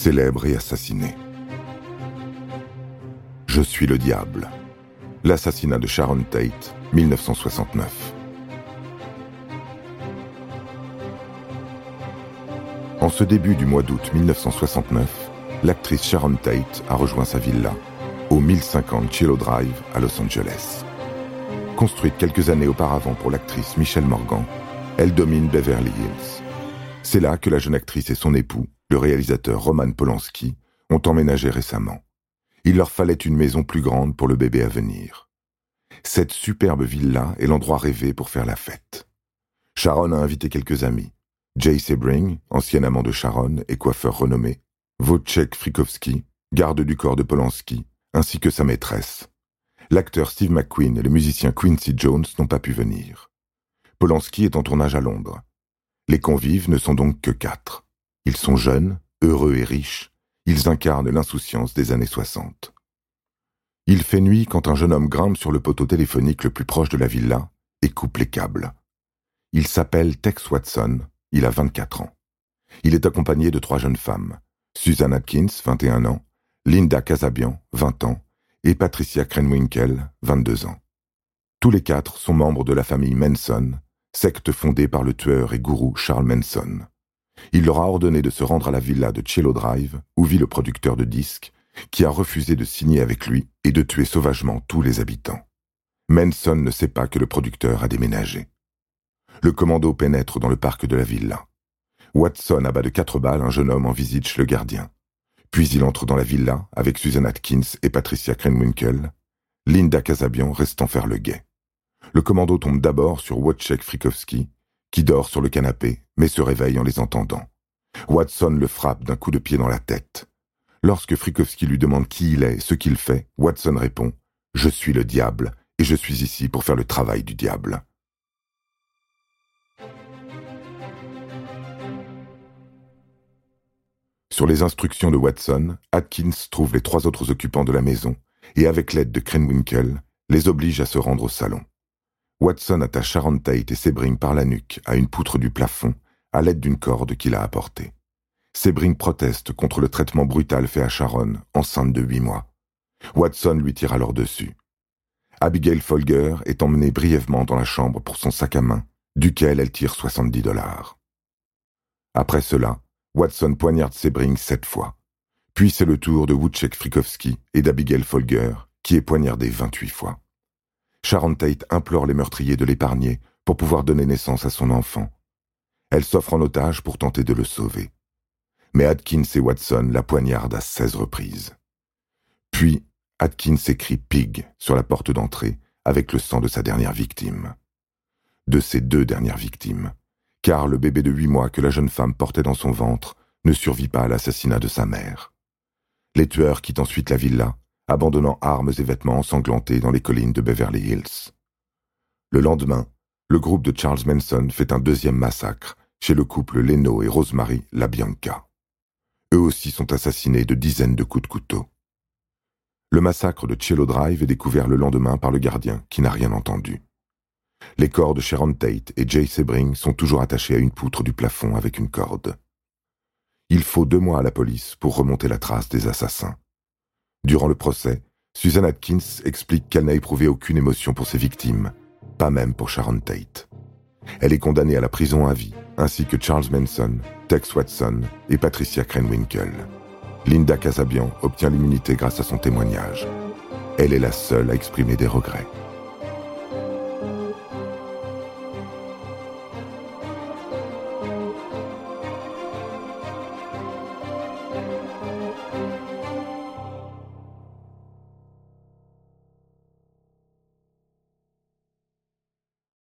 célèbre et assassiné. Je suis le diable. L'assassinat de Sharon Tate, 1969. En ce début du mois d'août 1969, l'actrice Sharon Tate a rejoint sa villa, au 1050 Chilo Drive à Los Angeles. Construite quelques années auparavant pour l'actrice Michelle Morgan, elle domine Beverly Hills. C'est là que la jeune actrice et son époux, le réalisateur Roman Polanski, ont emménagé récemment. Il leur fallait une maison plus grande pour le bébé à venir. Cette superbe villa est l'endroit rêvé pour faire la fête. Sharon a invité quelques amis. Jay Sebring, ancien amant de Sharon et coiffeur renommé, Wojciech Frikowski, garde du corps de Polanski, ainsi que sa maîtresse. L'acteur Steve McQueen et le musicien Quincy Jones n'ont pas pu venir. Polanski est en tournage à Londres. Les convives ne sont donc que quatre. Ils sont jeunes, heureux et riches. Ils incarnent l'insouciance des années 60. Il fait nuit quand un jeune homme grimpe sur le poteau téléphonique le plus proche de la villa et coupe les câbles. Il s'appelle Tex Watson il a 24 ans. Il est accompagné de trois jeunes femmes. Susan Atkins, 21 ans, Linda Casabian, 20 ans, et Patricia Krenwinkel, 22 ans. Tous les quatre sont membres de la famille Manson, secte fondée par le tueur et gourou Charles Manson. Il leur a ordonné de se rendre à la villa de Cello Drive, où vit le producteur de disques, qui a refusé de signer avec lui et de tuer sauvagement tous les habitants. Manson ne sait pas que le producteur a déménagé. Le commando pénètre dans le parc de la villa. Watson abat de quatre balles un jeune homme en visite chez le gardien. Puis il entre dans la villa avec Susan Atkins et Patricia Krenwinkel, Linda Casabian restant faire le guet. Le commando tombe d'abord sur Wojciech Frikowski, qui dort sur le canapé, mais se réveille en les entendant. Watson le frappe d'un coup de pied dans la tête. Lorsque Frikowski lui demande qui il est et ce qu'il fait, Watson répond Je suis le diable, et je suis ici pour faire le travail du diable. Sur les instructions de Watson, Atkins trouve les trois autres occupants de la maison et, avec l'aide de Krenwinkel, les oblige à se rendre au salon. Watson attache Sharon Tate et Sebring par la nuque à une poutre du plafond à l'aide d'une corde qu'il a apportée. Sebring proteste contre le traitement brutal fait à Sharon, enceinte de huit mois. Watson lui tire alors dessus. Abigail Folger est emmenée brièvement dans la chambre pour son sac à main, duquel elle tire 70 dollars. Après cela, Watson poignarde Sebring sept fois. Puis c'est le tour de Wojciech Frikowski et d'Abigail Folger, qui est poignardé 28 fois. Sharon Tate implore les meurtriers de l'épargner pour pouvoir donner naissance à son enfant. Elle s'offre en otage pour tenter de le sauver. Mais Atkins et Watson la poignardent à 16 reprises. Puis, Atkins écrit Pig sur la porte d'entrée avec le sang de sa dernière victime. De ses deux dernières victimes, car le bébé de huit mois que la jeune femme portait dans son ventre ne survit pas à l'assassinat de sa mère. Les tueurs quittent ensuite la villa, abandonnant armes et vêtements ensanglantés dans les collines de Beverly Hills. Le lendemain, le groupe de Charles Manson fait un deuxième massacre chez le couple Leno et Rosemary LaBianca. Eux aussi sont assassinés de dizaines de coups de couteau. Le massacre de Cello Drive est découvert le lendemain par le gardien qui n'a rien entendu. Les corps de Sharon Tate et Jay Sebring sont toujours attachés à une poutre du plafond avec une corde. Il faut deux mois à la police pour remonter la trace des assassins. Durant le procès, Susan Atkins explique qu'elle n'a éprouvé aucune émotion pour ses victimes, pas même pour Sharon Tate. Elle est condamnée à la prison à vie, ainsi que Charles Manson, Tex Watson et Patricia Krenwinkel. Linda Casabian obtient l'immunité grâce à son témoignage. Elle est la seule à exprimer des regrets.